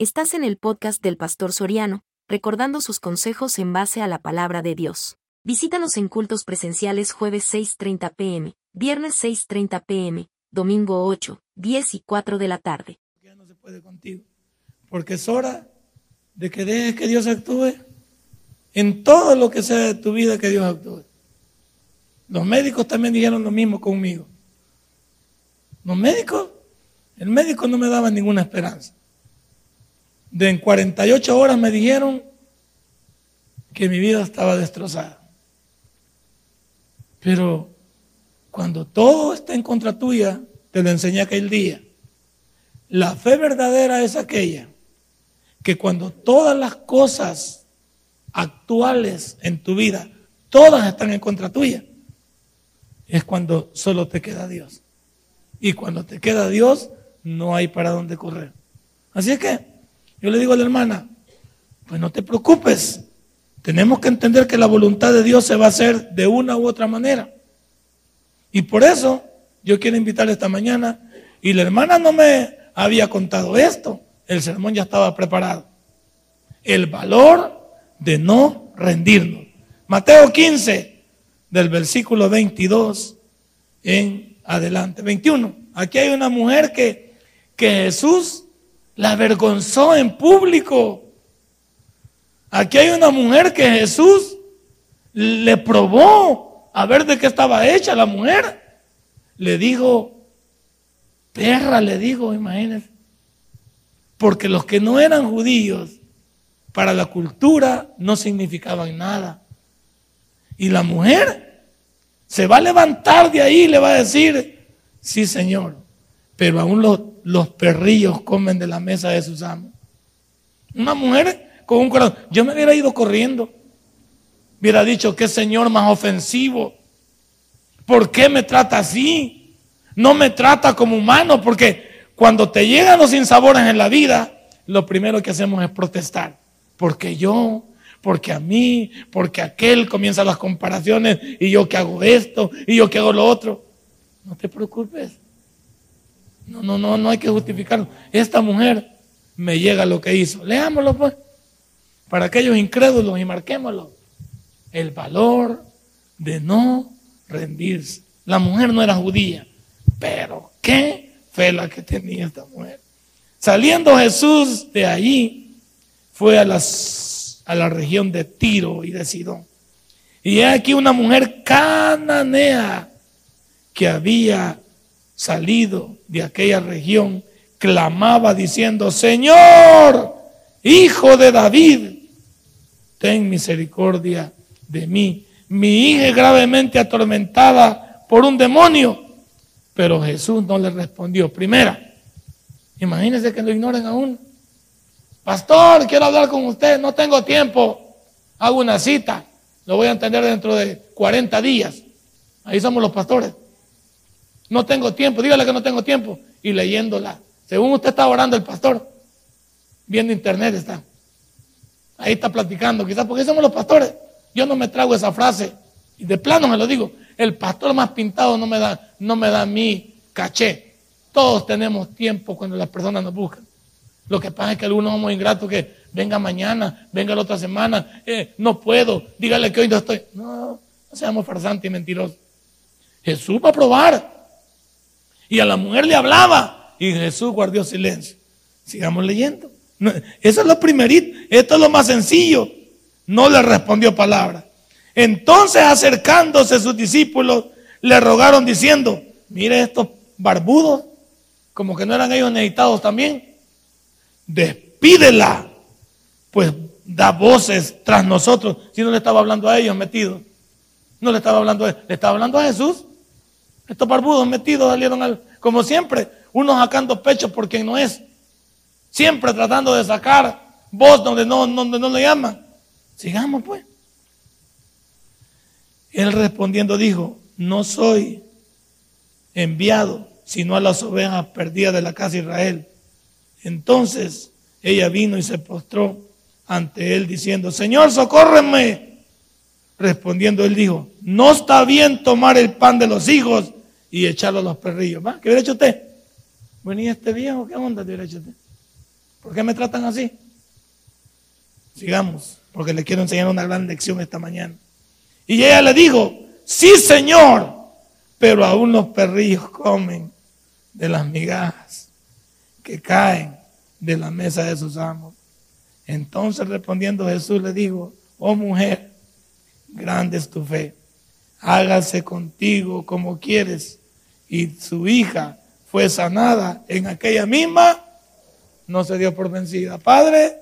Estás en el podcast del Pastor Soriano, recordando sus consejos en base a la palabra de Dios. Visítanos en cultos presenciales jueves 6.30 pm, viernes 6.30 pm, domingo 8, 10 y 4 de la tarde. Porque es hora de que dejes que Dios actúe en todo lo que sea de tu vida, que Dios actúe. Los médicos también dijeron lo mismo conmigo. Los médicos, el médico no me daba ninguna esperanza de en 48 horas me dijeron que mi vida estaba destrozada. Pero cuando todo está en contra tuya, te lo enseñé aquel día. La fe verdadera es aquella que cuando todas las cosas actuales en tu vida, todas están en contra tuya, es cuando solo te queda Dios. Y cuando te queda Dios, no hay para dónde correr. Así es que yo le digo a la hermana, pues no te preocupes. Tenemos que entender que la voluntad de Dios se va a hacer de una u otra manera. Y por eso yo quiero invitarle esta mañana. Y la hermana no me había contado esto. El sermón ya estaba preparado. El valor de no rendirnos. Mateo 15, del versículo 22 en adelante. 21. Aquí hay una mujer que, que Jesús la avergonzó en público. Aquí hay una mujer que Jesús le probó a ver de qué estaba hecha la mujer. Le dijo, perra, le dijo, imagínense. Porque los que no eran judíos, para la cultura no significaban nada. Y la mujer se va a levantar de ahí y le va a decir, sí, Señor, pero aún los, los perrillos comen de la mesa de sus amos. Una mujer con un corazón. Yo me hubiera ido corriendo. Hubiera dicho, qué señor más ofensivo. ¿Por qué me trata así? No me trata como humano, porque cuando te llegan los sinsabores en la vida, lo primero que hacemos es protestar. Porque yo, porque a mí, porque aquel comienzan las comparaciones y yo que hago esto y yo que hago lo otro. No te preocupes. No, no, no, no hay que justificarlo. Esta mujer me llega lo que hizo. Leámoslo pues. Para aquellos incrédulos y marquémoslo. El valor de no rendirse. La mujer no era judía, pero qué fe la que tenía esta mujer. Saliendo Jesús de allí, fue a, las, a la región de Tiro y de Sidón. Y aquí una mujer cananea que había salido de aquella región, clamaba diciendo, Señor, hijo de David, ten misericordia de mí. Mi hija es gravemente atormentada por un demonio. Pero Jesús no le respondió. Primera, imagínense que lo ignoren aún. Pastor, quiero hablar con usted, no tengo tiempo. Hago una cita, lo voy a entender dentro de 40 días. Ahí somos los pastores. No tengo tiempo, dígale que no tengo tiempo. Y leyéndola. Según usted está orando el pastor, viendo internet está. Ahí está platicando, quizás porque somos los pastores. Yo no me trago esa frase. Y de plano me lo digo. El pastor más pintado no me da, no me da mi caché. Todos tenemos tiempo cuando las personas nos buscan. Lo que pasa es que algunos somos ingratos que venga mañana, venga la otra semana, eh, no puedo, dígale que hoy no estoy. No, no seamos farsantes y mentirosos. Jesús va a probar. Y a la mujer le hablaba y Jesús guardó silencio. Sigamos leyendo. eso es lo primerito. Esto es lo más sencillo. No le respondió palabra. Entonces acercándose sus discípulos, le rogaron diciendo, mire estos barbudos, como que no eran ellos necesitados también. Despídela, pues da voces tras nosotros. Si no le estaba hablando a ellos metidos, no le estaba hablando a él, le estaba hablando a Jesús. Estos barbudos metidos salieron al, como siempre, uno sacando pecho por quien no es. Siempre tratando de sacar voz donde no, donde no le llaman. Sigamos pues. Él respondiendo dijo, no soy enviado sino a las ovejas perdidas de la casa de Israel. Entonces ella vino y se postró ante él diciendo, Señor, socórreme. Respondiendo él dijo, no está bien tomar el pan de los hijos y echarlo a los perrillos. ¿Va? ¿Qué hubiera hecho usted? Venía este viejo, ¿qué onda te hubiera hecho usted? ¿Por qué me tratan así? Sigamos, porque le quiero enseñar una gran lección esta mañana. Y ella le dijo, sí Señor, pero aún los perrillos comen de las migajas que caen de la mesa de sus amos. Entonces respondiendo Jesús le dijo, oh mujer, grande es tu fe, hágase contigo como quieres. Y su hija fue sanada en aquella misma, no se dio por vencida. Padre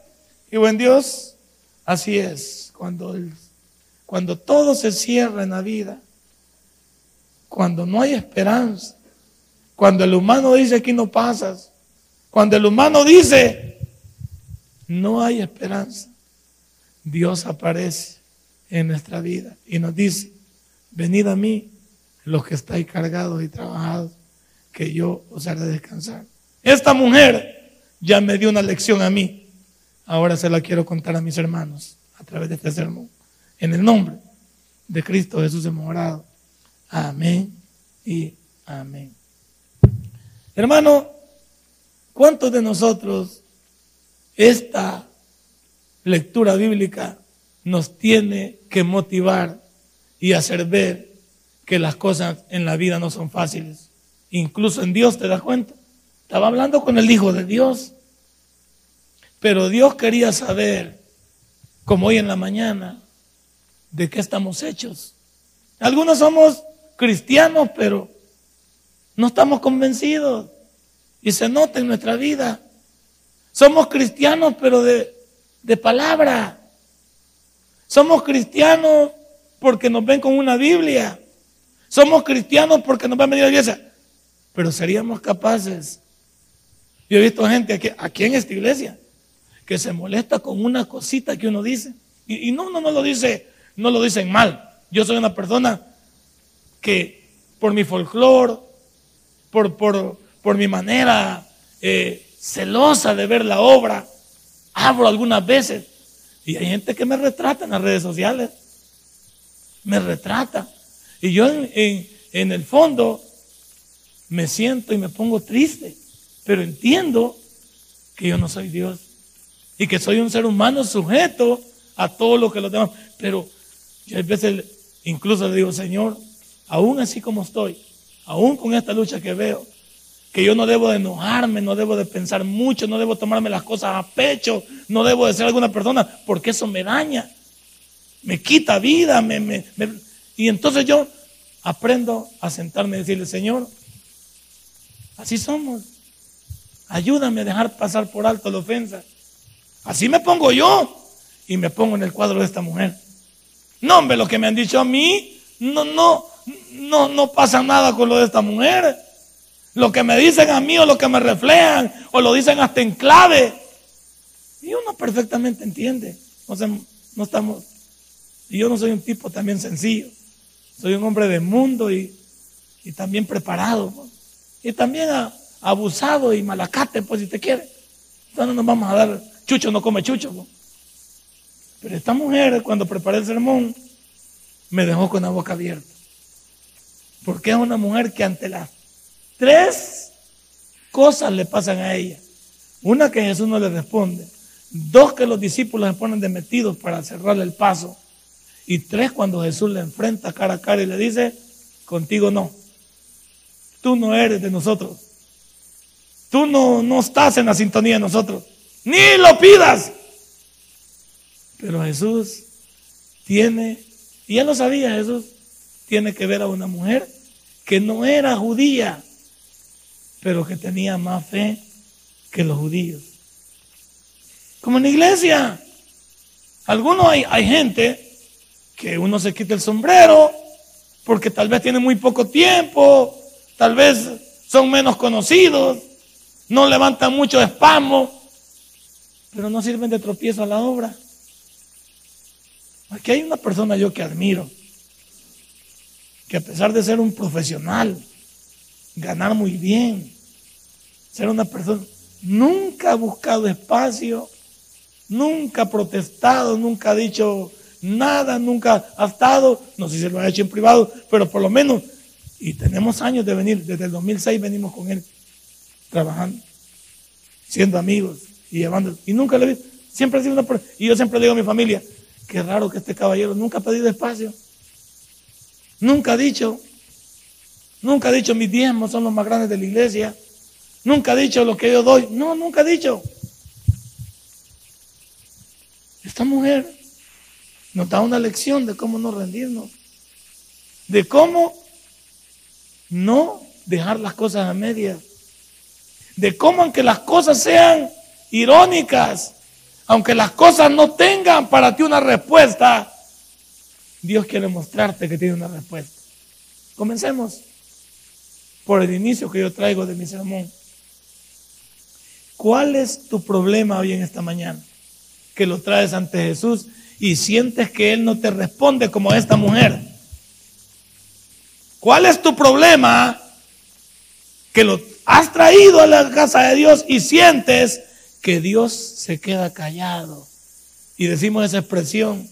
y buen Dios, así es, cuando, cuando todo se cierra en la vida, cuando no hay esperanza, cuando el humano dice aquí no pasas, cuando el humano dice no hay esperanza, Dios aparece en nuestra vida y nos dice, venid a mí los que estáis cargados y trabajados, que yo os haré descansar. Esta mujer ya me dio una lección a mí, ahora se la quiero contar a mis hermanos a través de este sermón. En el nombre de Cristo Jesús hemos orado. Amén y amén. Hermano, ¿cuántos de nosotros esta lectura bíblica nos tiene que motivar y hacer ver que las cosas en la vida no son fáciles? Incluso en Dios, ¿te das cuenta? Estaba hablando con el Hijo de Dios, pero Dios quería saber, como hoy en la mañana, de qué estamos hechos. Algunos somos cristianos, pero no estamos convencidos. Y se nota en nuestra vida. Somos cristianos, pero de, de palabra. Somos cristianos porque nos ven con una Biblia. Somos cristianos porque nos ven a venir a la iglesia. Pero seríamos capaces. Yo he visto gente aquí, aquí en esta iglesia que se molesta con una cosita que uno dice. Y, no, no, no lo dice, no lo dicen mal. Yo soy una persona que por mi folclore, por, por, por, mi manera eh, celosa de ver la obra, hablo algunas veces. Y hay gente que me retrata en las redes sociales. Me retrata. Y yo en, en, el fondo me siento y me pongo triste. Pero entiendo que yo no soy Dios. Y que soy un ser humano sujeto a todo lo que los demás. Pero yo a veces incluso le digo, Señor, aún así como estoy, aún con esta lucha que veo, que yo no debo de enojarme, no debo de pensar mucho, no debo tomarme las cosas a pecho, no debo de ser alguna persona, porque eso me daña, me quita vida, me, me, y entonces yo aprendo a sentarme y decirle, Señor, así somos, ayúdame a dejar pasar por alto la ofensa. Así me pongo yo y me pongo en el cuadro de esta mujer. No, hombre, lo que me han dicho a mí, no, no, no, no pasa nada con lo de esta mujer. Lo que me dicen a mí o lo que me reflejan o lo dicen hasta en clave. Y uno perfectamente entiende. No, no estamos. Y yo no soy un tipo también sencillo. Soy un hombre de mundo y, y también preparado. Y también abusado y malacate, pues si te quiere. Entonces no nos vamos a dar chucho, no come chucho. Pero esta mujer, cuando preparé el sermón, me dejó con la boca abierta. Porque es una mujer que ante las tres cosas le pasan a ella. Una que Jesús no le responde. Dos que los discípulos se ponen demetidos para cerrarle el paso. Y tres cuando Jesús le enfrenta cara a cara y le dice, contigo no. Tú no eres de nosotros. Tú no, no estás en la sintonía de nosotros. Ni lo pidas. Pero Jesús tiene, y él lo sabía, Jesús tiene que ver a una mujer que no era judía, pero que tenía más fe que los judíos. Como en la iglesia. Algunos hay, hay gente que uno se quita el sombrero porque tal vez tiene muy poco tiempo, tal vez son menos conocidos, no levantan mucho espasmo, pero no sirven de tropiezo a la obra. Aquí hay una persona yo que admiro, que a pesar de ser un profesional, ganar muy bien, ser una persona, nunca ha buscado espacio, nunca ha protestado, nunca ha dicho nada, nunca ha estado, no sé si lo ha hecho en privado, pero por lo menos, y tenemos años de venir, desde el 2006 venimos con él trabajando, siendo amigos. y llevando. Y nunca le vi. Siempre ha sido una. Y yo siempre digo a mi familia: Qué raro que este caballero nunca ha pedido espacio. Nunca ha dicho. Nunca ha dicho mis diezmos son los más grandes de la iglesia. Nunca ha dicho lo que yo doy. No, nunca ha dicho. Esta mujer nos da una lección de cómo no rendirnos. De cómo no dejar las cosas a medias. De cómo aunque las cosas sean irónicas, aunque las cosas no tengan para ti una respuesta, Dios quiere mostrarte que tiene una respuesta. Comencemos por el inicio que yo traigo de mi sermón. ¿Cuál es tu problema hoy en esta mañana? Que lo traes ante Jesús y sientes que Él no te responde como esta mujer. ¿Cuál es tu problema? Que lo has traído a la casa de Dios y sientes que Dios se queda callado. Y decimos esa expresión,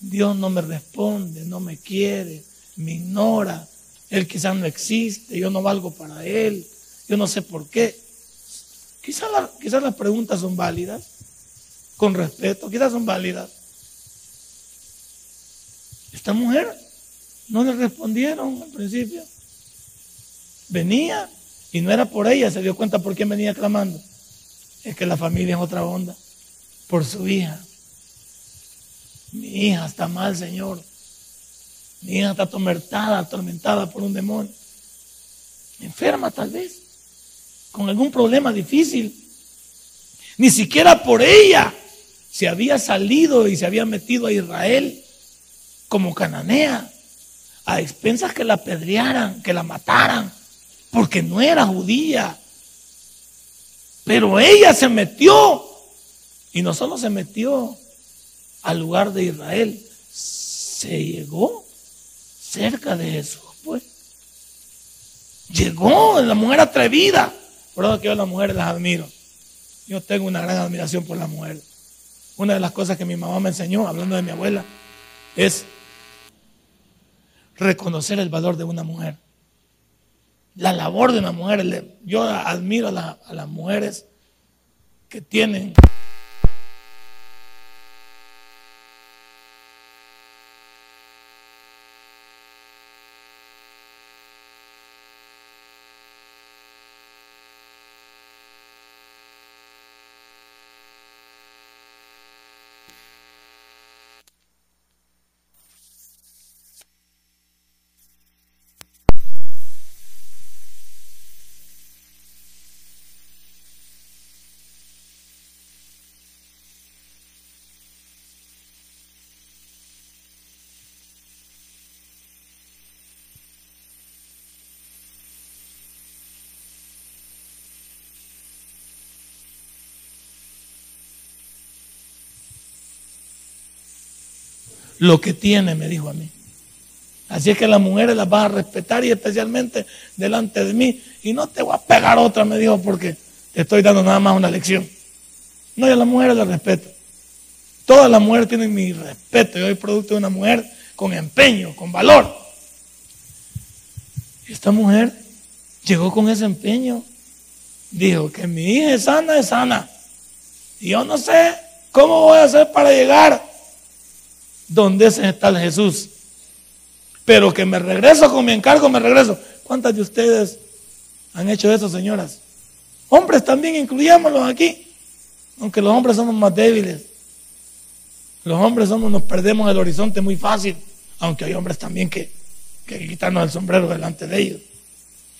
Dios no me responde, no me quiere, me ignora, Él quizás no existe, yo no valgo para Él, yo no sé por qué. Quizás las preguntas son válidas, con respeto, quizás son válidas. Esta mujer no le respondieron al principio. Venía y no era por ella, se dio cuenta por quién venía clamando. Es que la familia es otra onda. Por su hija. Mi hija está mal, Señor. Mi hija está atormentada, atormentada por un demonio. Enferma tal vez. Con algún problema difícil. Ni siquiera por ella se había salido y se había metido a Israel como cananea. A expensas que la apedrearan, que la mataran. Porque no era judía pero ella se metió. Y no solo se metió al lugar de Israel, se llegó cerca de Jesús, pues. Llegó la mujer atrevida. Por eso que yo a las mujeres las admiro. Yo tengo una gran admiración por las mujeres. Una de las cosas que mi mamá me enseñó, hablando de mi abuela, es reconocer el valor de una mujer la labor de una mujer. Yo admiro a, a las mujeres que tienen lo que tiene, me dijo a mí. Así es que las mujeres las vas a respetar y especialmente delante de mí. Y no te voy a pegar otra, me dijo, porque te estoy dando nada más una lección. No, yo a las mujeres las respeto. Todas las mujeres tienen mi respeto. Yo soy producto de una mujer con empeño, con valor. Esta mujer llegó con ese empeño. Dijo que mi hija es sana, es sana. Y yo no sé cómo voy a hacer para llegar donde ese está el Jesús. Pero que me regreso con mi encargo, me regreso. ¿Cuántas de ustedes han hecho eso, señoras? Hombres también, incluyámoslos aquí. Aunque los hombres somos más débiles. Los hombres somos, nos perdemos el horizonte muy fácil. Aunque hay hombres también que, que quitarnos el sombrero delante de ellos.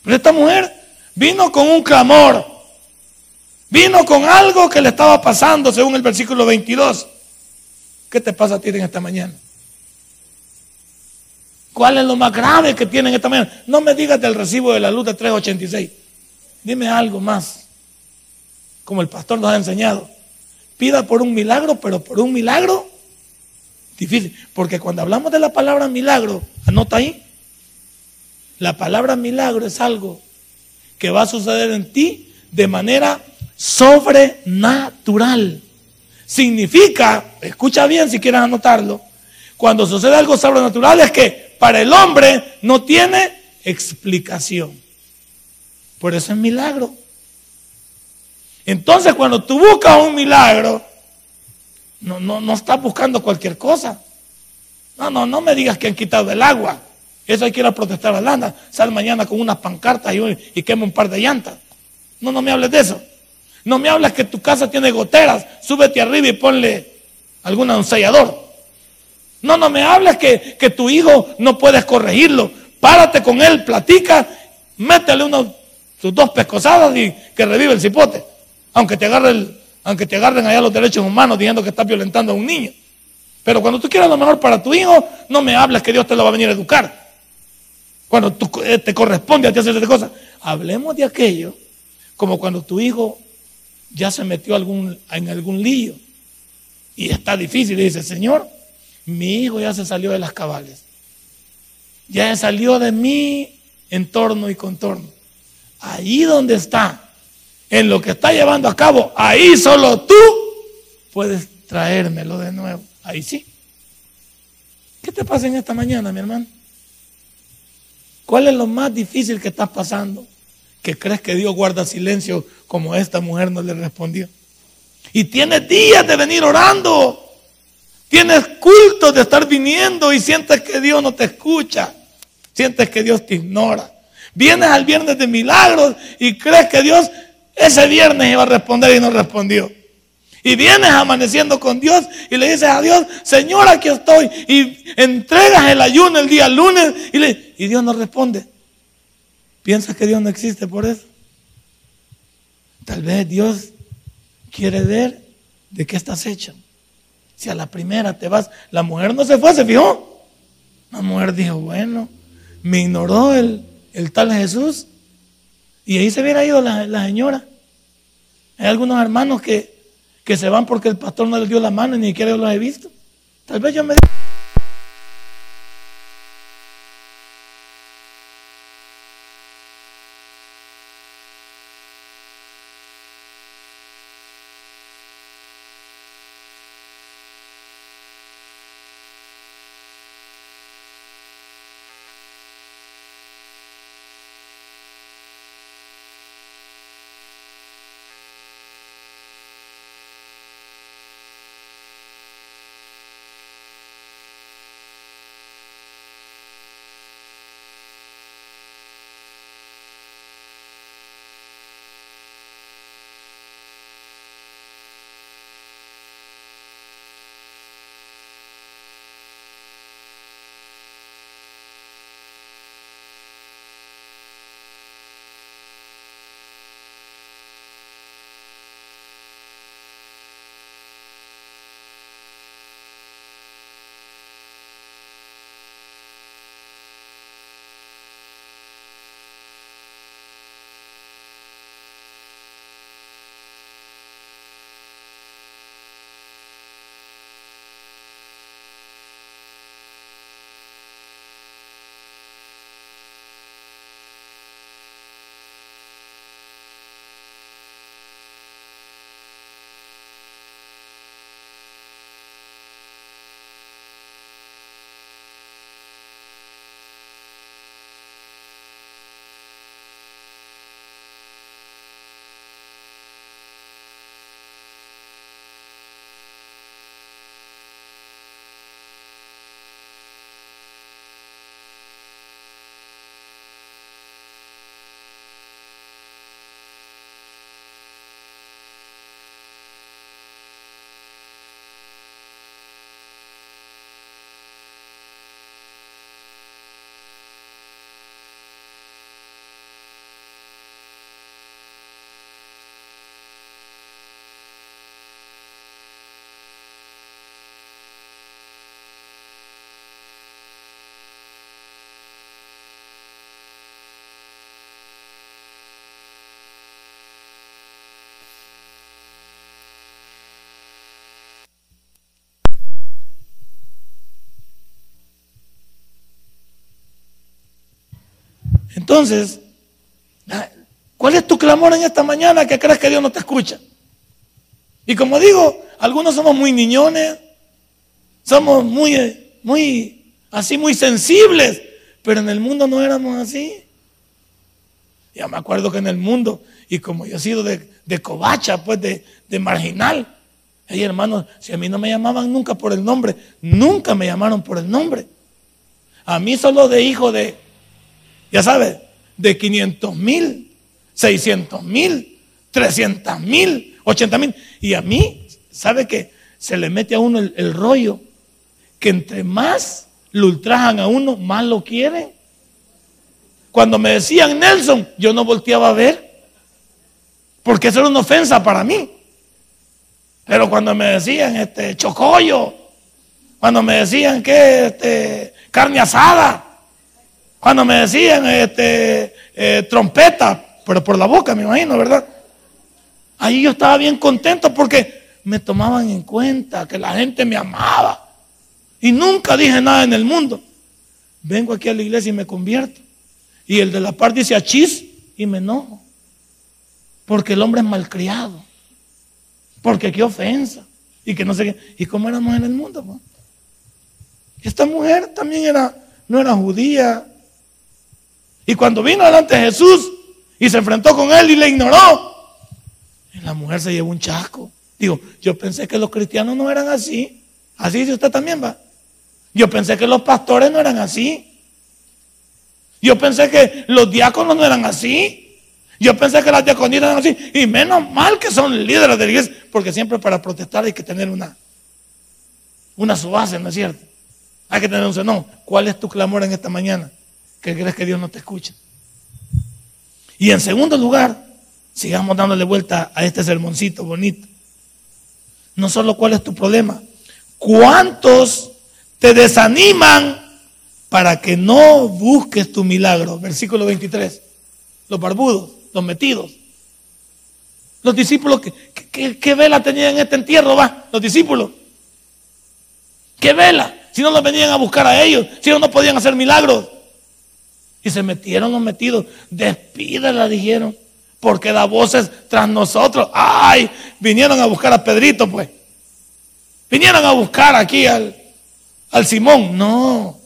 Pero esta mujer vino con un clamor. Vino con algo que le estaba pasando, según el versículo 22. ¿Qué te pasa a ti en esta mañana? ¿Cuál es lo más grave que tienen esta mañana? No me digas del recibo de la luz de 386. Dime algo más. Como el pastor nos ha enseñado. Pida por un milagro, pero por un milagro difícil. Porque cuando hablamos de la palabra milagro, anota ahí. La palabra milagro es algo que va a suceder en ti de manera sobrenatural. Significa, escucha bien si quieres anotarlo, cuando sucede algo sobrenatural es que para el hombre no tiene explicación. Por eso es milagro. Entonces cuando tú buscas un milagro, no, no, no estás buscando cualquier cosa. No, no, no me digas que han quitado el agua. Eso hay que ir a protestar a Lana. Sal mañana con unas pancartas y, y quema un par de llantas. No, no me hables de eso. No me hables que tu casa tiene goteras. Súbete arriba y ponle algún sellador. No, no me hables que, que tu hijo no puedes corregirlo. Párate con él, platica, métele unos, sus dos pescosadas y que revive el cipote. Aunque te, agarre aunque te agarren allá los derechos humanos diciendo que estás violentando a un niño. Pero cuando tú quieras lo mejor para tu hijo, no me hables que Dios te lo va a venir a educar. Cuando eh, te corresponde a ti hacer esas cosas. Hablemos de aquello como cuando tu hijo ya se metió algún, en algún lío y está difícil dice, Señor, mi hijo ya se salió de las cabales. Ya salió de mi entorno y contorno. Ahí donde está, en lo que está llevando a cabo, ahí solo tú puedes traérmelo de nuevo. Ahí sí. ¿Qué te pasa en esta mañana, mi hermano? ¿Cuál es lo más difícil que estás pasando? Que crees que Dios guarda silencio como esta mujer no le respondió. Y tienes días de venir orando. Tienes cultos de estar viniendo y sientes que Dios no te escucha. Sientes que Dios te ignora. Vienes al viernes de milagros y crees que Dios ese viernes iba a responder y no respondió. Y vienes amaneciendo con Dios y le dices a Dios, Señor, aquí estoy. Y entregas el ayuno el día lunes y, y Dios no responde. ¿Piensas que Dios no existe por eso? Tal vez Dios quiere ver de qué estás hecho. Si a la primera te vas, la mujer no se fue, se fijó. La mujer dijo, bueno, me ignoró el, el tal Jesús. Y ahí se hubiera ido la, señora. Hay algunos hermanos que, que, se van porque el pastor no les dio la mano y ni siquiera yo los he visto. Tal vez yo me... Entonces, ¿cuál es tu clamor en esta mañana que crees que Dios no te escucha? Y como digo, algunos somos muy niñones, somos muy, muy, así muy sensibles, pero en el mundo no éramos así. Ya me acuerdo que en el mundo Y como yo he sido de, de covacha, pues de, de marginal. Hey, hermanos, si a mí no me llamaban nunca por el nombre, nunca me llamaron por el nombre. A mí solo de hijo de, ya sabes, de 500 mil, 600 mil, 300 mil, 80 mil. Y a mí, ¿sabe que Se le mete a uno el, rollo, que entre más lo ultrajan a uno, más lo quieren. Cuando me decían Nelson, yo no volteaba a ver, porque eso era una ofensa para mí. Pero cuando me decían este chocollo, cuando me decían que este, carne asada, cuando me decían este, eh, trompeta, pero por la boca me imagino, ¿verdad? Ahí yo estaba bien contento porque me tomaban en cuenta, que la gente me amaba. Y nunca dije nada en el mundo. Vengo aquí a la iglesia y me convierto. Y el de la par dice achis y me enojo. Porque el hombre es malcriado. Porque qué ofensa. Y que no sé qué. ¿Y cómo éramos en el mundo? Pues? Esta mujer también era, no era judía. Y cuando vino delante de Jesús y se enfrentó con él y le ignoró, la mujer se llevó un chasco. Digo, yo pensé que los cristianos no eran así. Así dice usted también va. Yo pensé que los pastores no eran así. Yo pensé que los diáconos no eran así. Yo pensé que las diaconías eran así. Y menos mal que son líderes de la iglesia. Porque siempre para protestar hay que tener una, una subase, ¿no es cierto? Hay que tener un senón. ¿Cuál es tu clamor en esta mañana? Que crees que Dios no te escucha. Y en segundo lugar, sigamos dándole vuelta a este sermoncito bonito. No solo cuál es tu problema, cuántos te desaniman para que no busques tu milagro. Versículo 23. Los barbudos, los metidos. Los discípulos, ¿qué, vela tenían en este entierro? Va, los discípulos. ¿Qué vela? Si no los venían a buscar a ellos, si no, no podían hacer milagros. Y se metieron los metidos. Despídela, dijeron. Porque da voces tras nosotros. Ay, vinieron a buscar a Pedrito, pues. Vinieron a buscar aquí al, al Simón. No.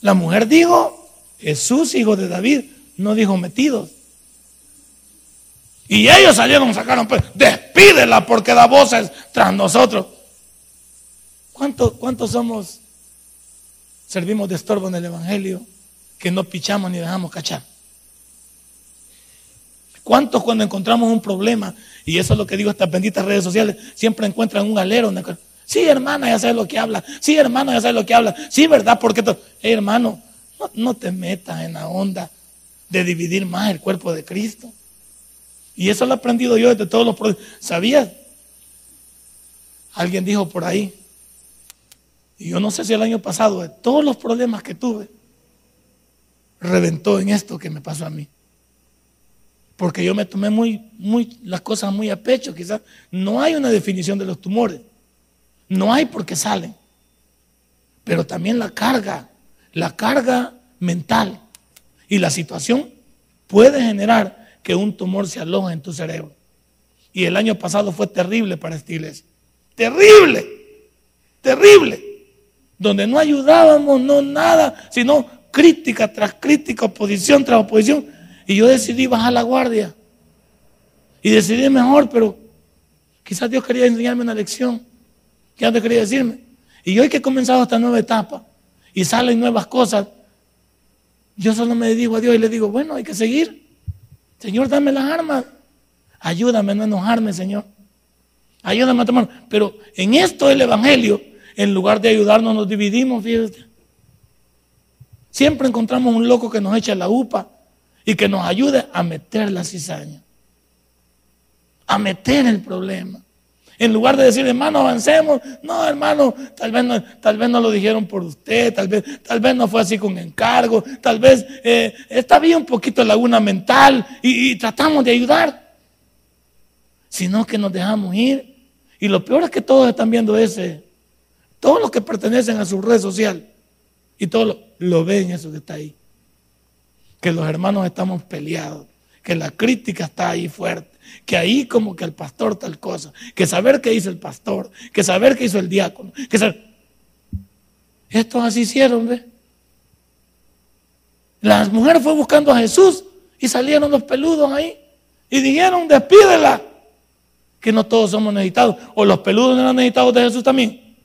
La mujer dijo, Jesús, hijo de David, no dijo metidos. Y ellos salieron, sacaron, pues, despídela porque da voces tras nosotros. ¿Cuántos, ¿Cuántos somos, servimos de estorbo en el Evangelio, que no pichamos ni dejamos cachar? ¿Cuántos cuando encontramos un problema, y eso es lo que digo estas benditas redes sociales, siempre encuentran un alero? Sí, hermana, ya sabes lo que habla. Sí, hermano, ya sabes lo que habla. Sí, ¿verdad? Porque, hermano, no, te metas en la onda de dividir más el cuerpo de Cristo. Y eso lo he aprendido yo desde todos los problemas. ¿Sabías? Alguien dijo por ahí, y yo no sé si el año pasado, de todos los problemas que tuve, reventó en esto que me pasó a mí. Porque yo me tomé muy, muy, las cosas muy a pecho, quizás. No hay una definición de los tumores. No hay por qué salen. Pero también la carga, la carga mental y la situación puede generar que un tumor se aloje en tu cerebro. Y el año pasado fue terrible para esta iglesia. Terrible, terrible. Donde no ayudábamos, no nada, sino crítica tras crítica, oposición tras oposición. Y yo decidí bajar la guardia. Y decidí mejor, pero quizás Dios quería enseñarme una lección. ¿Qué antes quería decirme? Y hoy que he comenzado esta nueva etapa y salen nuevas cosas, yo solo me dedico a Dios y le digo, bueno, hay que seguir. Señor, dame las armas. Ayúdame a no enojarme, Señor. Ayúdame a tomar. Pero en esto del Evangelio, en lugar de ayudarnos, nos dividimos, fíjate. Siempre encontramos un loco que nos echa la upa y que nos ayude a meter la cizaña, a meter el problema. En lugar de decir, hermano, avancemos. No, hermano, tal vez no, tal vez no lo dijeron por usted, tal vez, tal vez no fue así con encargo, tal vez eh, está bien un poquito laguna mental y, y tratamos de ayudar. Sino que nos dejamos ir. Y lo peor es que todos están viendo ese, todos los que pertenecen a su red social, y todos lo, lo ven eso que está ahí. Que los hermanos estamos peleados, que la crítica está ahí fuerte que ahí como que el pastor tal cosa, que saber qué hizo el pastor, que saber qué hizo el diácono, que saber... Estos así hicieron, ¿ve? Las mujeres fue buscando a Jesús y salieron los peludos ahí. Y dijeron, despídela. Que no todos somos necesitados. O los peludos no eran necesitados de Jesús también.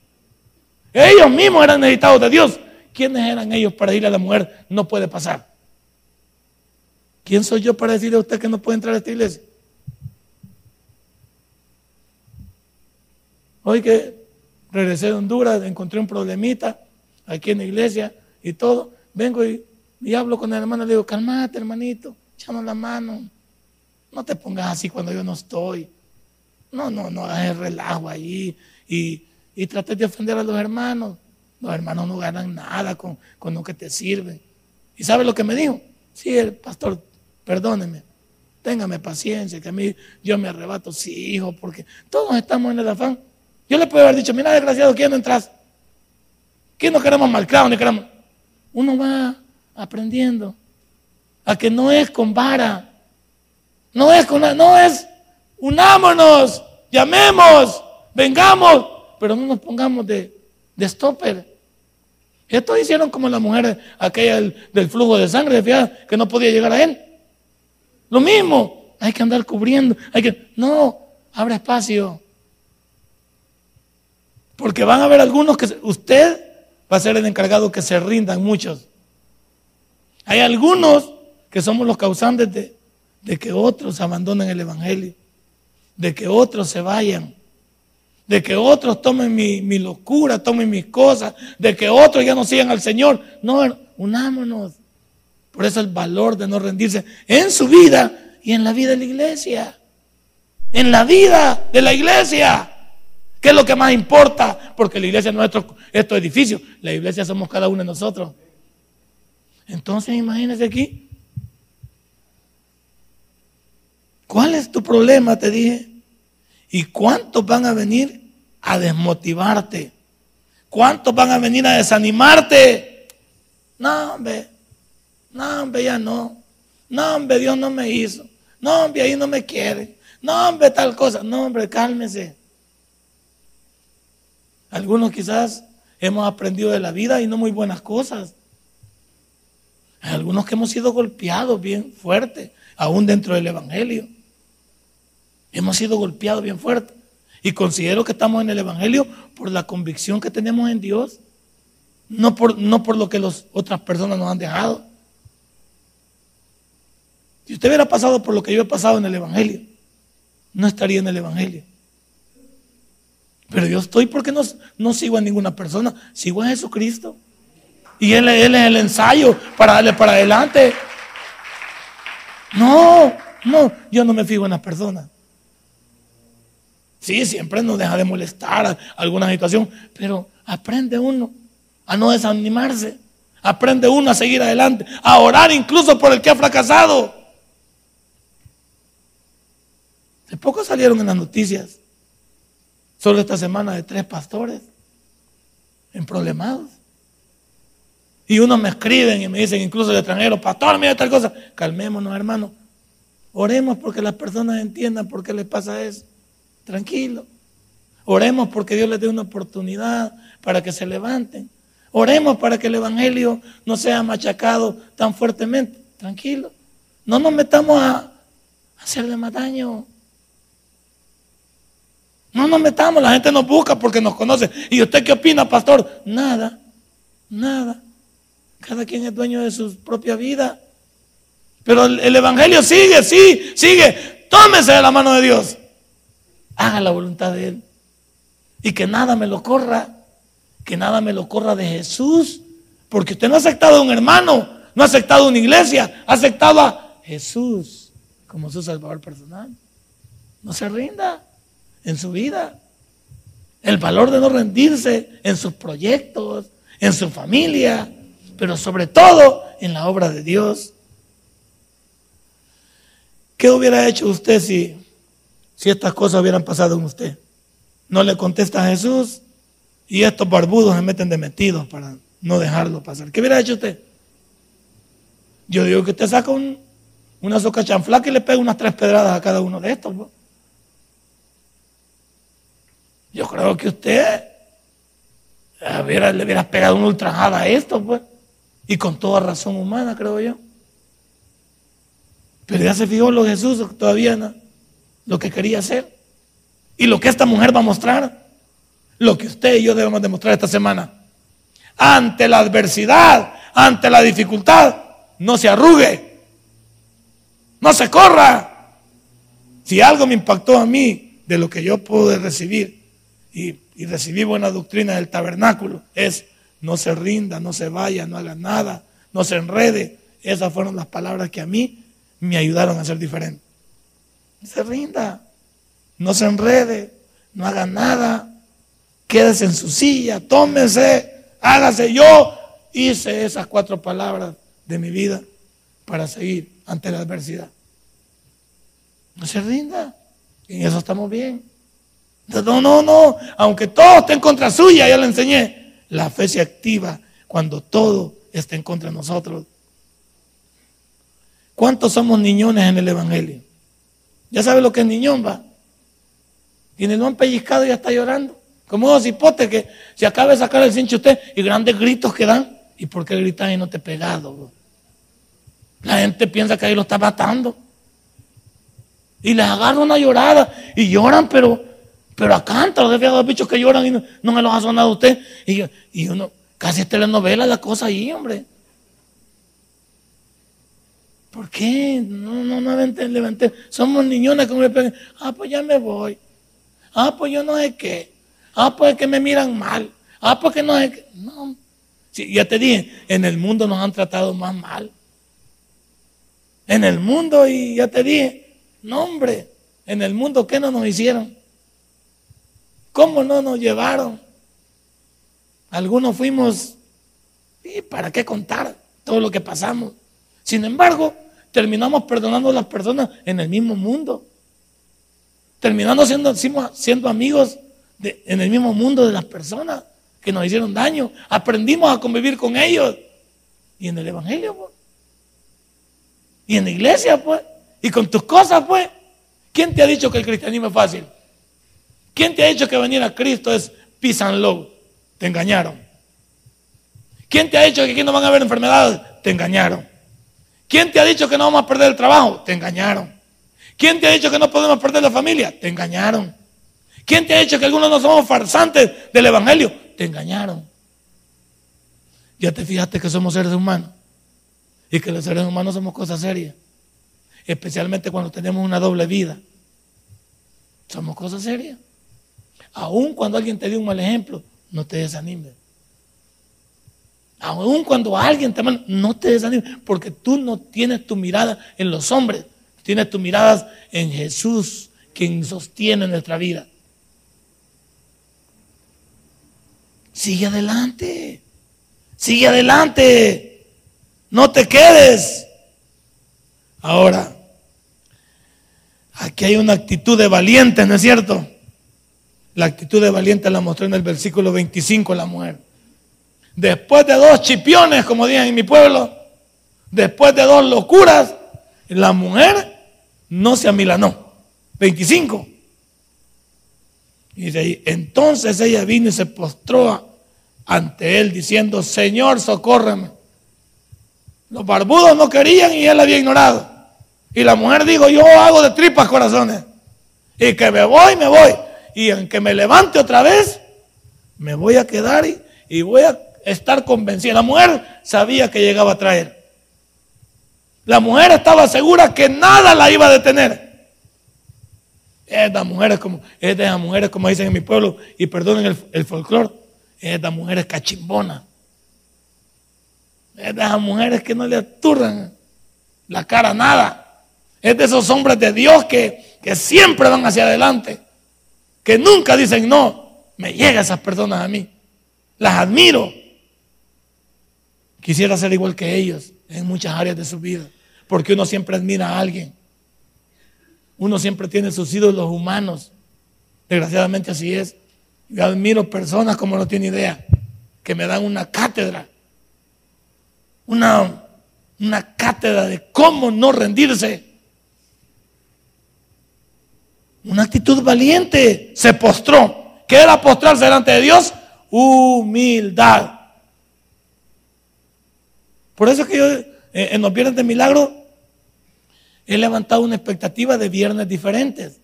Ellos mismos eran necesitados de Dios. ¿Quiénes eran ellos para ir a la mujer? No puede pasar. ¿Quién soy yo para decirle a usted que no puede entrar a esta iglesia? Hoy que regresé de Honduras, encontré un problemita aquí en la iglesia y todo. Vengo y, hablo con el hermano, le digo, calmate hermanito, échanos la mano. No te pongas así cuando yo no estoy. No, no, no hagas el relajo ahí y, y de ofender a los hermanos. Los hermanos no ganan nada con, con lo que te sirve. ¿Y sabe lo que me dijo? Sí, el pastor, perdóneme, téngame paciencia, que a mí yo me arrebato, sí, hijo, porque todos estamos en el afán. Yo le puedo haber dicho, mira, desgraciado, ¿quién no entras? ¿Quién no queremos malcriado ni queremos? Uno va aprendiendo a que no es con vara, no es con, no es, unámonos, llamemos, vengamos, pero no nos pongamos de, de stopper. Esto hicieron como la mujer aquella del, flujo de sangre, que no podía llegar a él. Lo mismo, hay que andar cubriendo, hay que, no, abre espacio. Porque van a haber algunos que usted va a ser el encargado que se rindan muchos. Hay algunos que somos los causantes de que otros abandonen el Evangelio, de que otros se vayan, de que otros tomen mi, mi, locura, tomen mis cosas, de que otros ya no sigan al Señor. No, unámonos. Por eso el valor de no rendirse en su vida y en la vida de la iglesia. En la vida de la iglesia. ¿Qué es lo que más importa? Porque la iglesia no es estos edificios, la iglesia somos cada uno de nosotros. Entonces imagínese aquí. ¿Cuál es tu problema? Te dije. ¿Y cuántos van a venir a desmotivarte? ¿Cuántos van a venir a desanimarte? No, hombre. No, hombre, ya no. No, hombre, Dios no me hizo. No, hombre, ahí no me quiere. No, hombre, tal cosa. No, hombre, cálmese. Algunos quizás hemos aprendido de la vida y no muy buenas cosas. Algunos que hemos sido golpeados bien fuerte, aún dentro del Evangelio. Hemos sido golpeados bien fuerte. Y considero que estamos en el Evangelio por la convicción que tenemos en Dios, no por, no por lo que las otras personas nos han dejado. Si usted hubiera pasado por lo que yo he pasado en el Evangelio, no estaría en el Evangelio. Pero yo estoy porque no, no sigo a ninguna persona, sigo a Jesucristo. Y él, él es el ensayo para darle para adelante. No, no, yo no me fijo en las personas. Sí, siempre nos deja de molestar alguna situación, pero aprende uno a no desanimarse. Aprende uno a seguir adelante, a orar incluso por el que ha fracasado. De poco salieron en las noticias Solo esta semana de tres pastores en problemados. Y unos me escriben y me dicen, incluso el extranjero, pastor, mira tal cosa. Calmémonos, hermano. Oremos porque las personas entiendan por qué les pasa eso. Tranquilo. Oremos porque Dios les dé una oportunidad para que se levanten. Oremos para que el Evangelio no sea machacado tan fuertemente. Tranquilo. No nos metamos a hacerle más daño. No nos metamos, la gente nos busca porque nos conoce. ¿Y usted qué opina, pastor? Nada, nada. Cada quien es dueño de su propia vida. Pero el, Evangelio sigue, sí, sigue. Tómese de la mano de Dios. Haga la voluntad de Él. Y que nada me lo corra. Que nada me lo corra de Jesús. Porque usted no ha aceptado a un hermano, no ha aceptado a una iglesia, ha aceptado a Jesús como su Salvador personal. No se rinda en su vida. El valor de no rendirse en sus proyectos, en su familia, pero sobre todo en la obra de Dios. ¿Qué hubiera hecho usted si, si estas cosas hubieran pasado en usted? No le contesta a Jesús y estos barbudos se meten de metidos para no dejarlo pasar. ¿Qué hubiera hecho usted? Yo digo que usted saca una soca chanflaca y le pega unas tres pedradas a cada uno de estos. Pues. Yo creo que usted le hubiera pegado una ultrajada a esto, pues. Y con toda razón humana, creo yo. Pero ya se fijó lo Jesús todavía no, lo que quería hacer. Y lo que esta mujer va a mostrar, lo que usted y yo debemos demostrar esta semana. Ante la adversidad, ante la dificultad, no se arrugue, no se corra. Si algo me impactó a mí de lo que yo pude recibir y, recibí buena doctrina del tabernáculo, es no se rinda, no se vaya, no haga nada, no se enrede. Esas fueron las palabras que a mí me ayudaron a ser diferente. Se rinda, no se enrede, no haga nada, quédese en su silla, tómese, hágase. Yo hice esas cuatro palabras de mi vida para seguir ante la adversidad. No se rinda, en eso estamos bien. No, no, no, aunque todo esté en contra suya, ya le enseñé, la fe se activa cuando todo está en contra de nosotros. ¿Cuántos somos niñones en el Evangelio? ¿Ya sabe lo que es niñón, va? Tiene el han pellizcado y ya está llorando. Como dos hipotes que se acaba de sacar el cincho usted y grandes gritos que dan. ¿Y por qué gritan y no te pegado? La gente piensa que ahí lo está matando. Y les agarra una llorada y lloran, pero, pero a canto. Los bichos que lloran y no, me los ha sonado usted. Y, y uno, casi es telenovela la cosa ahí, hombre. ¿Por qué? No, no, no levanté. Somos niñones que me pegan. Ah, pues ya me voy. Ah, pues yo no sé qué. Ah, pues es que me miran mal. Ah, pues que no sé qué. No. Sí, ya te dije, en el mundo nos han tratado más mal. En el mundo, y ya te dije, no hombre, en el mundo, ¿qué no nos hicieron? ¿Cómo no nos llevaron? Algunos fuimos, ¿y para qué contar todo lo que pasamos? Sin embargo, terminamos perdonando a las personas en el mismo mundo. Terminando siendo, siendo amigos en el mismo mundo de las personas que nos hicieron daño. Aprendimos a convivir con ellos. Y en el Evangelio, pues. Y en la iglesia, pues. Y con tus cosas, pues. ¿Quién te ha dicho que el cristianismo es fácil? ¿Quién te ha dicho que venir a Cristo es peace and love? Te engañaron. ¿Quién te ha dicho que aquí no van a haber enfermedades? Te engañaron. ¿Quién te ha dicho que no vamos a perder el trabajo? Te engañaron. ¿Quién te ha dicho que no podemos perder la familia? Te engañaron. ¿Quién te ha dicho que algunos no somos farsantes del Evangelio? Te engañaron. Ya te fijaste que somos seres humanos y que los seres humanos somos cosas serias, especialmente cuando tenemos una doble vida. Somos cosas serias. Aún cuando alguien te dio un mal ejemplo, no te desanimes. Aún cuando alguien te manda, no te desanimes, porque tú no tienes tu mirada en los hombres, tienes tu mirada en Jesús, quien sostiene nuestra vida. Sigue adelante, sigue adelante, no te quedes. Ahora, aquí hay una actitud de valiente, ¿no es cierto? La actitud de valiente la mostró en el versículo 25 la mujer. Después de dos chipiones, como dicen en mi pueblo, después de dos locuras, la mujer no se amilanó. 25. Y dice ahí, entonces ella vino y se postró ante él diciendo, Señor, socórreme. Los barbudos no querían y él la había ignorado. Y la mujer dijo, yo hago de tripas corazones. Y que me voy, me voy. Y en que me levante otra vez, me voy a quedar y voy a estar convencida. La mujer sabía que llegaba a traer. La mujer estaba segura que nada la iba a detener. Estas mujeres, como, estas mujeres, como dicen en mi pueblo, y perdonen el, el folclore, estas mujeres cachimbonas. Estas mujeres que no le aturran la cara a nada. Es de esos hombres de Dios que, que siempre van hacia adelante. Que nunca dicen no. Me llegan esas personas a mí. Las admiro. Quisiera ser igual que ellos en muchas áreas de su vida, porque uno siempre admira a alguien. Uno siempre tiene sus ídolos humanos. Desgraciadamente así es. Yo admiro personas como no tiene idea, que me dan una cátedra, una, una cátedra de cómo no rendirse. Una actitud valiente. Se postró. ¿Qué era postrarse delante de Dios? Humildad. Por eso es que yo, eh, en los viernes de milagro, he levantado una expectativa de viernes diferentes.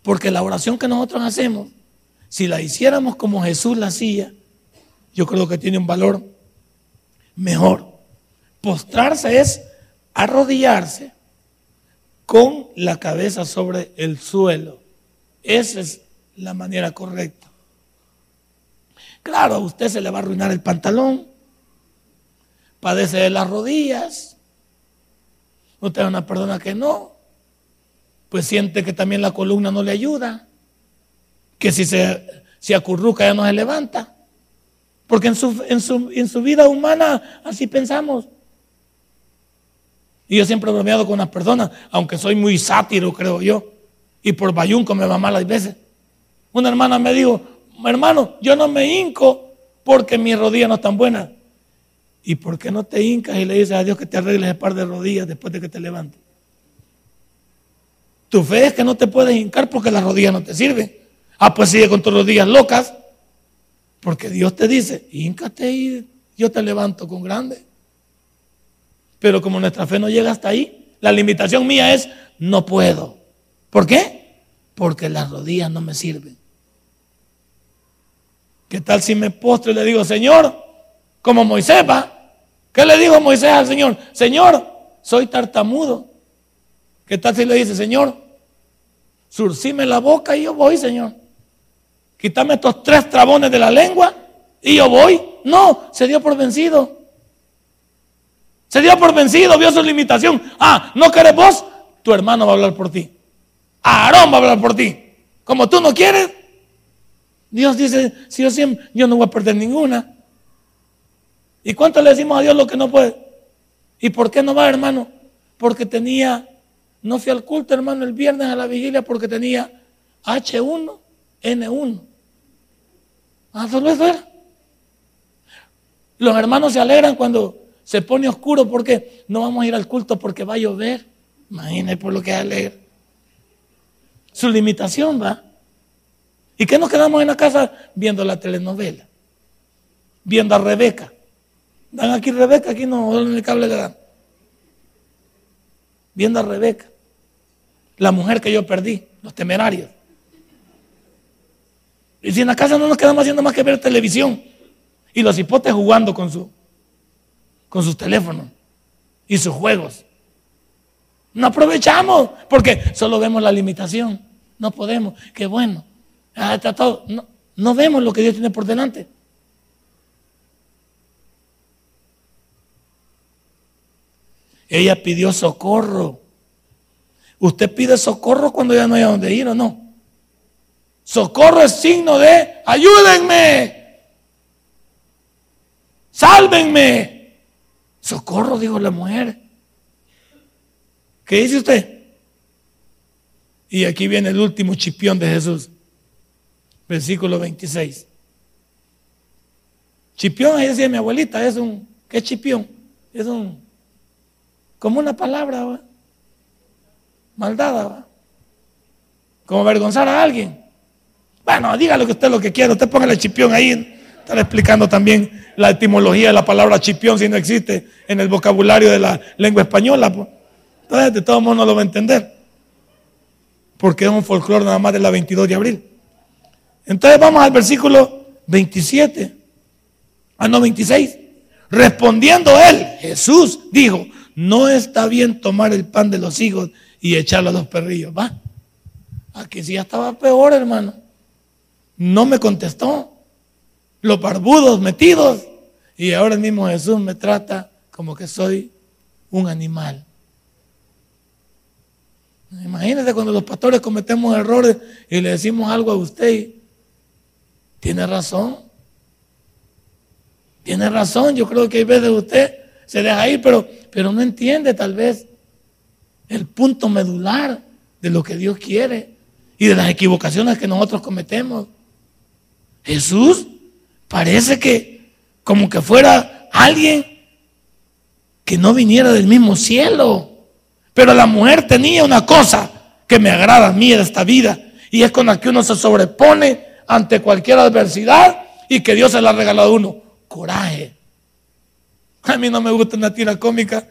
Porque la oración que nosotros hacemos, si la hiciéramos como Jesús la hacía, yo creo que tiene un valor mejor. Postrarse es arrodillarse con la cabeza sobre el suelo. Esa es la manera correcta. Claro, a usted se le va a arruinar el pantalón, padece de las rodillas, usted es una persona que no, pues siente que también la columna no le ayuda, que si se, se acurruca ya no se levanta, porque en su, en su, en su vida humana así pensamos. Y yo siempre he bromeado con las personas, aunque soy muy sátiro, creo yo, y por bayunco me va mal las veces. Una hermana me dijo, hermano, yo no me hinco porque mis rodillas no están buenas. ¿Y por qué no te hincas y le dices a Dios que te arregles el par de rodillas después de que te levantes? Tu fe es que no te puedes hincar porque las rodillas no te sirven. Ah, pues sigue con tus rodillas locas. Porque Dios te dice, híncate y yo te levanto con grande. Pero como nuestra fe no llega hasta ahí, la limitación mía es, no puedo. ¿Por qué? Porque las rodillas no me sirven. ¿Qué tal si me postro y le digo, Señor, como Moisés va? ¿Qué le dijo Moisés al Señor? Señor, soy tartamudo. ¿Qué tal si le dice, Señor, surcime la boca y yo voy, Señor? Quítame estos tres trabones de la lengua y yo voy. No, se dio por vencido. Se dio por vencido, vio su limitación. Ah, ¿no querés vos? Tu hermano va a hablar por ti. Aarón va a hablar por ti. Como tú no quieres, Dios dice, si yo siempre, yo no voy a perder ninguna. ¿Y cuánto le decimos a Dios lo que no puede? ¿Y por qué no va, hermano? Porque tenía, no fui al culto, hermano, el viernes a la vigilia porque tenía H1, N1. Ah, solo eso era. Los hermanos se alegran cuando se pone oscuro porque no vamos a ir al culto porque va a llover. Imagínense por lo que leer. Su limitación va. ¿Y qué nos quedamos en la casa? Viendo la telenovela. Viendo a Rebeca. Dan aquí Rebeca, aquí no, en el cable le dan. Viendo a Rebeca. La mujer que yo perdí, los temerarios. Y si en la casa no nos quedamos haciendo más que ver televisión. Y los hipotes jugando con, su, con sus teléfonos y sus juegos. No aprovechamos porque solo vemos la limitación. No podemos. Qué bueno. Ah. No, no vemos lo que Dios tiene por delante. Ella pidió socorro. Usted pide socorro cuando ya no hay a dónde ir o no. Socorro es signo de ayúdenme. Sálvenme. Socorro, dijo la mujer. ¿Qué dice usted? Y aquí viene el último chipión de Jesús versículo 26. Chipión, ahí decía mi abuelita, es un, ¿qué chipión? Es un, como una palabra, maldada, como avergonzar a alguien. Bueno, dígale que usted lo que quiera, usted póngale chipión ahí, está explicando también la etimología de la palabra chipión si no existe en el vocabulario de la lengua española. Entonces, de todo modo no lo va a entender, porque es un folclore nada más de la 22 de abril. Entonces vamos al versículo 27. Ah, no, 26. Respondiendo él, Jesús dijo, no está bien tomar el pan de los hijos y echarlo a los perrillos. Va. Aquí sí ya estaba peor, hermano. No me contestó. Los barbudos metidos. Y ahora mismo Jesús me trata como que soy un animal. Imagínese cuando los pastores cometemos errores y le decimos algo a usted tiene razón. Tiene razón. Yo creo que hay veces usted se deja ir, pero, pero no entiende tal vez el punto medular de lo que Dios quiere y de las equivocaciones que nosotros cometemos. Jesús parece que como que fuera alguien que no viniera del mismo cielo. Pero la mujer tenía una cosa que me agrada a mí de esta vida y es con la que uno se sobrepone ante cualquier adversidad y que Dios se la ha regalado a uno. Coraje. A mí no me gusta una tira cómica.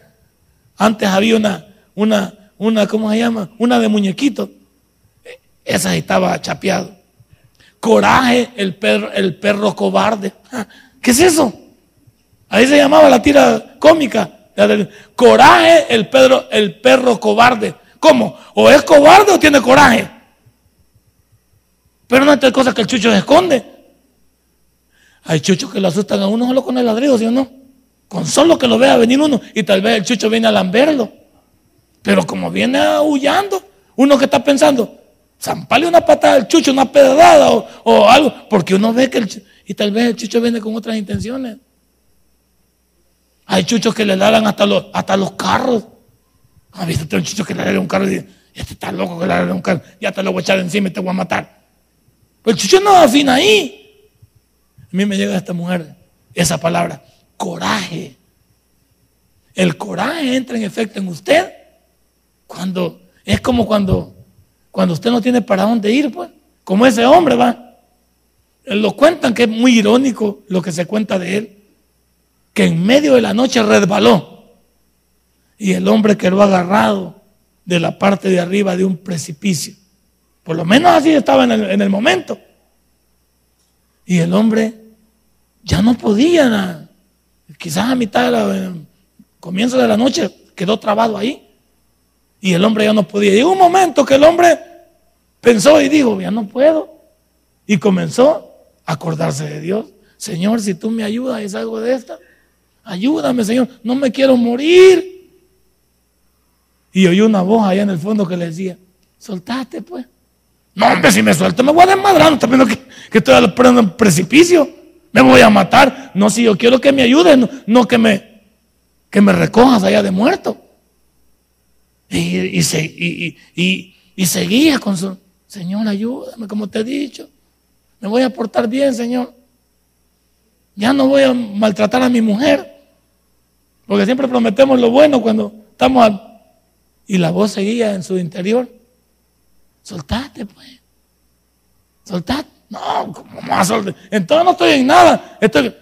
Antes había una, una, una, ¿cómo se llama? Una de muñequitos. Esa estaba chapeado. Coraje, el perro, el perro cobarde. Ah, ¿Qué es eso? Ahí se llamaba la tira cómica. Coraje, el perro, el perro cobarde. ¿Cómo? ¿O es cobarde o tiene coraje? Pero no es cosa que el chucho se esconde. Hay chuchos que lo asustan a uno solo con el ladrido, ¿sí o no? Con solo que lo vea venir uno y tal vez el chucho viene a lamberlo. Pero como viene aullando, uno que está pensando, zampale una patada al chucho, una pedrada o, algo, porque uno ve que el y tal vez el chucho viene con otras intenciones. Hay chuchos que le ladran hasta los, hasta los carros. ¿Has visto un chucho que le ladra un carro y dice, este está loco que le ladra un carro? Ya te lo voy a echar encima y te voy a matar. Pero el chucho no afina ahí. A mí me llega esta mujer esa palabra, coraje. El coraje entra en efecto en usted cuando es como cuando cuando usted no tiene para dónde ir, pues, como ese hombre va. Lo cuentan que es muy irónico lo que se cuenta de él, que en medio de la noche resbaló y el hombre quedó agarrado de la parte de arriba de un precipicio. Por lo menos así estaba en el, momento. Y el hombre ya no podía, quizás a mitad del comienzo de la noche quedó trabado ahí. Y el hombre ya no podía. Llegó un momento que el hombre pensó y dijo, ya no puedo. Y comenzó a acordarse de Dios. Señor, si tú me ayudas, es algo de esta. Ayúdame, Señor, no me quiero morir. Y oyó una voz allá en el fondo que le decía, soltate pues. No, hombre, si me suelto me voy a desmadrar. No que, que estoy un precipicio. Me voy a matar. No, si yo quiero que me ayudes, no, que, me, que me recojas allá de muerto. Y, y, y, seguía con su, Señor, ayúdame, como te he dicho. Me voy a portar bien, Señor. Ya no voy a maltratar a mi mujer. Porque siempre prometemos lo bueno cuando estamos... Y la voz seguía en su interior. Soltate, pues. Soltate. No, ¿cómo más Entonces no estoy en nada. Estoy...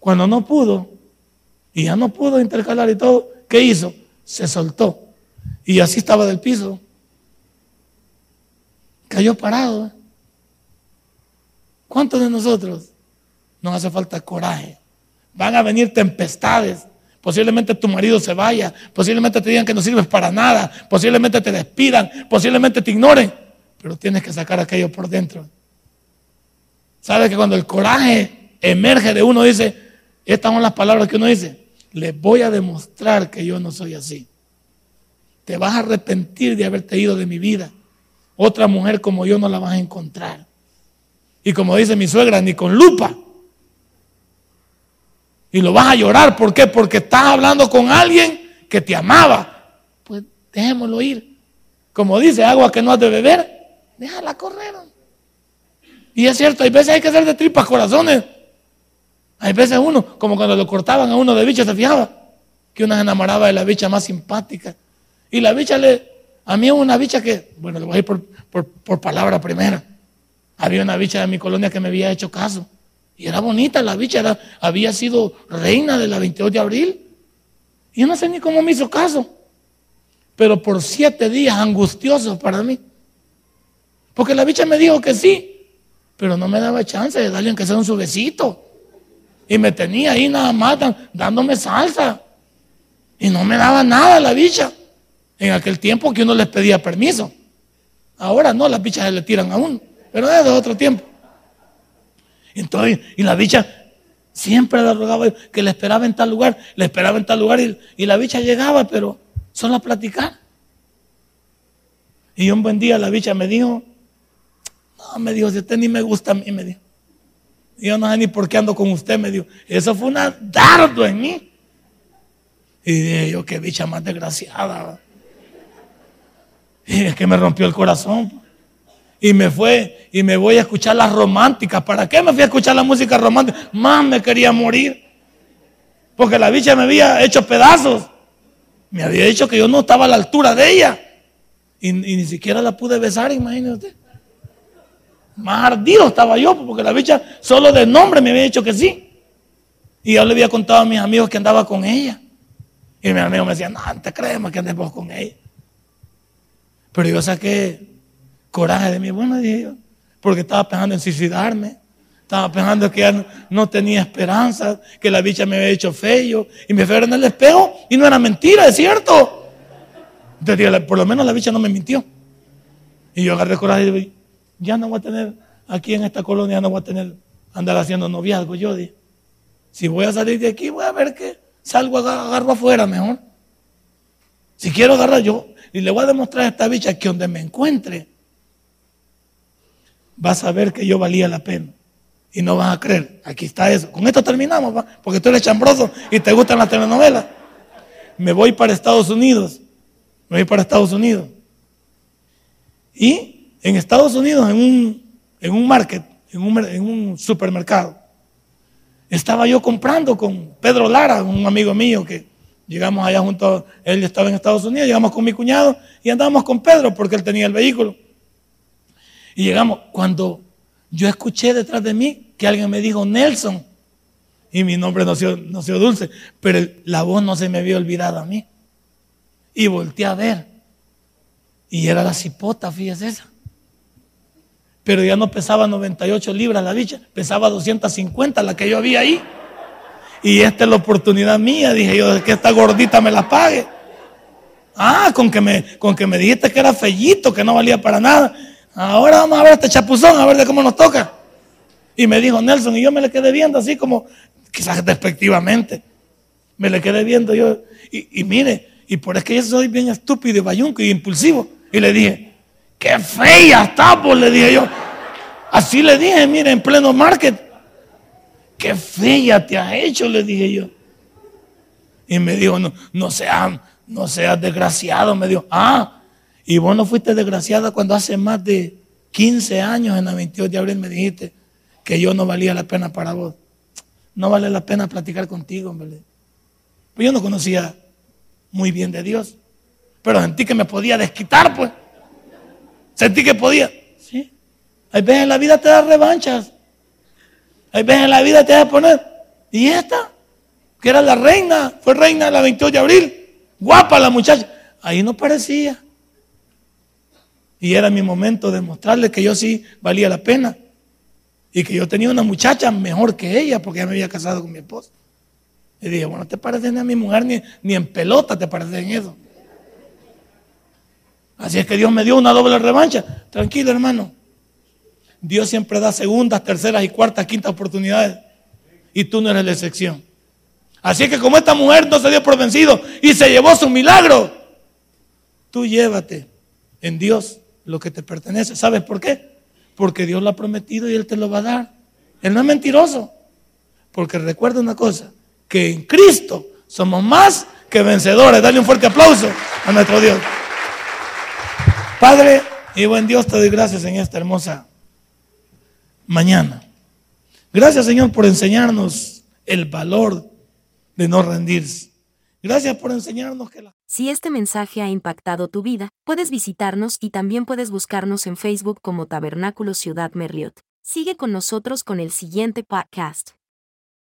Cuando no pudo, y ya no pudo intercalar y todo, ¿qué hizo? Se soltó. Y así estaba del piso. Cayó parado. ¿Cuántos de nosotros nos hace falta coraje? Van a venir tempestades. Posiblemente tu marido se vaya, posiblemente te digan que no sirves para nada, posiblemente te despidan, posiblemente te ignoren, pero tienes que sacar aquello por dentro. ¿Sabes que cuando el coraje emerge de uno, dice, estas son las palabras que uno dice, les voy a demostrar que yo no soy así. Te vas a arrepentir de haberte ido de mi vida. Otra mujer como yo no la vas a encontrar. Y como dice mi suegra, ni con lupa. Y lo vas a llorar. ¿Por qué? Porque estás hablando con alguien que te amaba. Pues dejémoslo ir. Como dice, agua que no has de beber, déjala correr. Y es cierto, hay veces hay que hacer de tripas corazones. Hay veces uno, como cuando lo cortaban a uno de bicha, se fijaba que uno se enamoraba de la bicha más simpática. Y la bicha le, a mí una bicha que, bueno, le voy a ir por, palabra primera. Había una bicha de mi colonia que me había hecho caso. Y era bonita la bicha, era, había sido reina de la 22 de abril. Y yo no sé ni cómo me hizo caso. Pero por siete días angustiosos para mí. Porque la bicha me dijo que sí, pero no me daba chance de darle aunque sea un su besito. Y me tenía ahí nada más dándome salsa. Y no me daba nada la bicha. En aquel tiempo que uno les pedía permiso. Ahora no, las bichas se le tiran a uno. Pero es de otro tiempo. Entonces, y la bicha siempre le rogaba que le esperaba en tal lugar, le esperaba en tal lugar y, la bicha llegaba, pero solo a platicar. Y un buen día la bicha me dijo, no, me dijo, si usted ni me gusta a mí, me dijo. Y yo no sé ni por qué ando con usted, me dijo. Eso fue una dardo en mí. Y dije yo, qué bicha más desgraciada. Y es que me rompió el corazón. Y me fue, y me voy a escuchar las románticas. ¿Para qué me fui a escuchar la música romántica? Más me quería morir. Porque la bicha me había hecho pedazos. Me había dicho que yo no estaba a la altura de ella. Y, ni siquiera la pude besar, imagínate Más ardido estaba yo, porque la bicha solo de nombre me había dicho que sí. Y yo le había contado a mis amigos que andaba con ella. Y mi amigo me decía, no, te creemos que andes vos con ella. Pero yo saqué coraje de mí, bueno, dije yo, porque estaba pensando en suicidarme. Estaba pensando que no tenía esperanza, que la bicha me había hecho feo. Y me fui en el espejo y no era mentira, es cierto. Entonces, por lo menos la bicha no me mintió. Y yo agarré coraje y dije, ya no voy a tener, aquí en esta colonia no voy a tener, andar haciendo noviazgo. Yo dije, si voy a salir de aquí, voy a ver que salgo, agarro afuera mejor. Si quiero agarrar yo, y le voy a demostrar a esta bicha que donde me encuentre, vas a ver que yo valía la pena. Y no vas a creer. Aquí está eso. Con esto terminamos, porque tú eres chambroso y te gustan las telenovelas. Me voy para Estados Unidos. Me voy para Estados Unidos. Y en Estados Unidos, en un, en un market, en un, supermercado, estaba yo comprando con Pedro Lara, un amigo mío que llegamos allá junto, él estaba en Estados Unidos, llegamos con mi cuñado y andábamos con Pedro porque él tenía el vehículo. Y llegamos, cuando yo escuché detrás de mí que alguien me dijo Nelson, y mi nombre no se, no dulce, pero la voz no se me había olvidado a mí. Y volteé a ver. Y era la cipota, fíjese esa. Pero ya no pesaba 98 libras la bicha, pesaba 250 la que yo había ahí. Y esta es la oportunidad mía, dije yo, que esta gordita me la pague. Ah, con que me, con que me dijiste que era fellito, que no valía para nada. Ahora vamos a ver este chapuzón, a ver de cómo nos toca. Y me dijo Nelson, y yo me le quedé viendo así como, quizás despectivamente. Me le quedé viendo yo. Y, mire, y por es que yo soy bien estúpido y bayunco y impulsivo. Y le dije, qué fea está, pues le dije yo. Así le dije, mire, en pleno market. Qué fea te has hecho, le dije yo. Y me dijo, no, no seas, no seas desgraciado. Me dijo, ah, y vos no fuiste desgraciada cuando hace más de 15 años, en la 22 de abril, me dijiste que yo no valía la pena para vos. No vale la pena platicar contigo, hombre. Pues yo no conocía muy bien de Dios. Pero sentí que me podía desquitar, pues. Sentí que podía. Sí. Hay veces en la vida te da revanchas. Hay veces en la vida te da poner. ¿Y esta? Que era la reina. Fue reina la 22 de abril. Guapa la muchacha. Ahí no parecía. Y era mi momento de mostrarle que yo sí valía la pena. Y que yo tenía una muchacha mejor que ella porque ya me había casado con mi esposa. Y dije, bueno, te parece ni a mi mujer ni, ni en pelota te parece en eso. Así es que Dios me dio una doble revancha. Tranquilo, hermano. Dios siempre da segundas, terceras y cuartas, quintas oportunidades. Y tú no eres la excepción. Así es que como esta mujer no se dio por vencido y se llevó su milagro, tú llévate en Dios lo que te pertenece. ¿Sabes por qué? Porque Dios lo ha prometido y Él te lo va a dar. Él no es mentiroso. Porque recuerda una cosa, que en Cristo somos más que vencedores. Dale un fuerte aplauso a nuestro Dios. Padre y buen Dios, te doy gracias en esta hermosa mañana. Gracias Señor por enseñarnos el valor de no rendirse. Gracias por enseñarnos que la... Si este mensaje ha impactado tu vida, puedes visitarnos y también puedes buscarnos en Facebook como Tabernáculo Ciudad Merliot. Sigue con nosotros con el siguiente podcast.